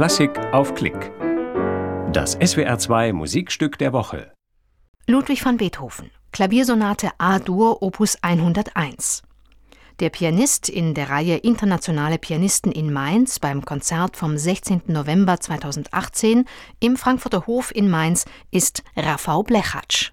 Klassik auf Klick. Das SWR2 Musikstück der Woche. Ludwig van Beethoven, Klaviersonate A-Dur Opus 101. Der Pianist in der Reihe Internationale Pianisten in Mainz beim Konzert vom 16. November 2018 im Frankfurter Hof in Mainz ist Rafał Blechatsch.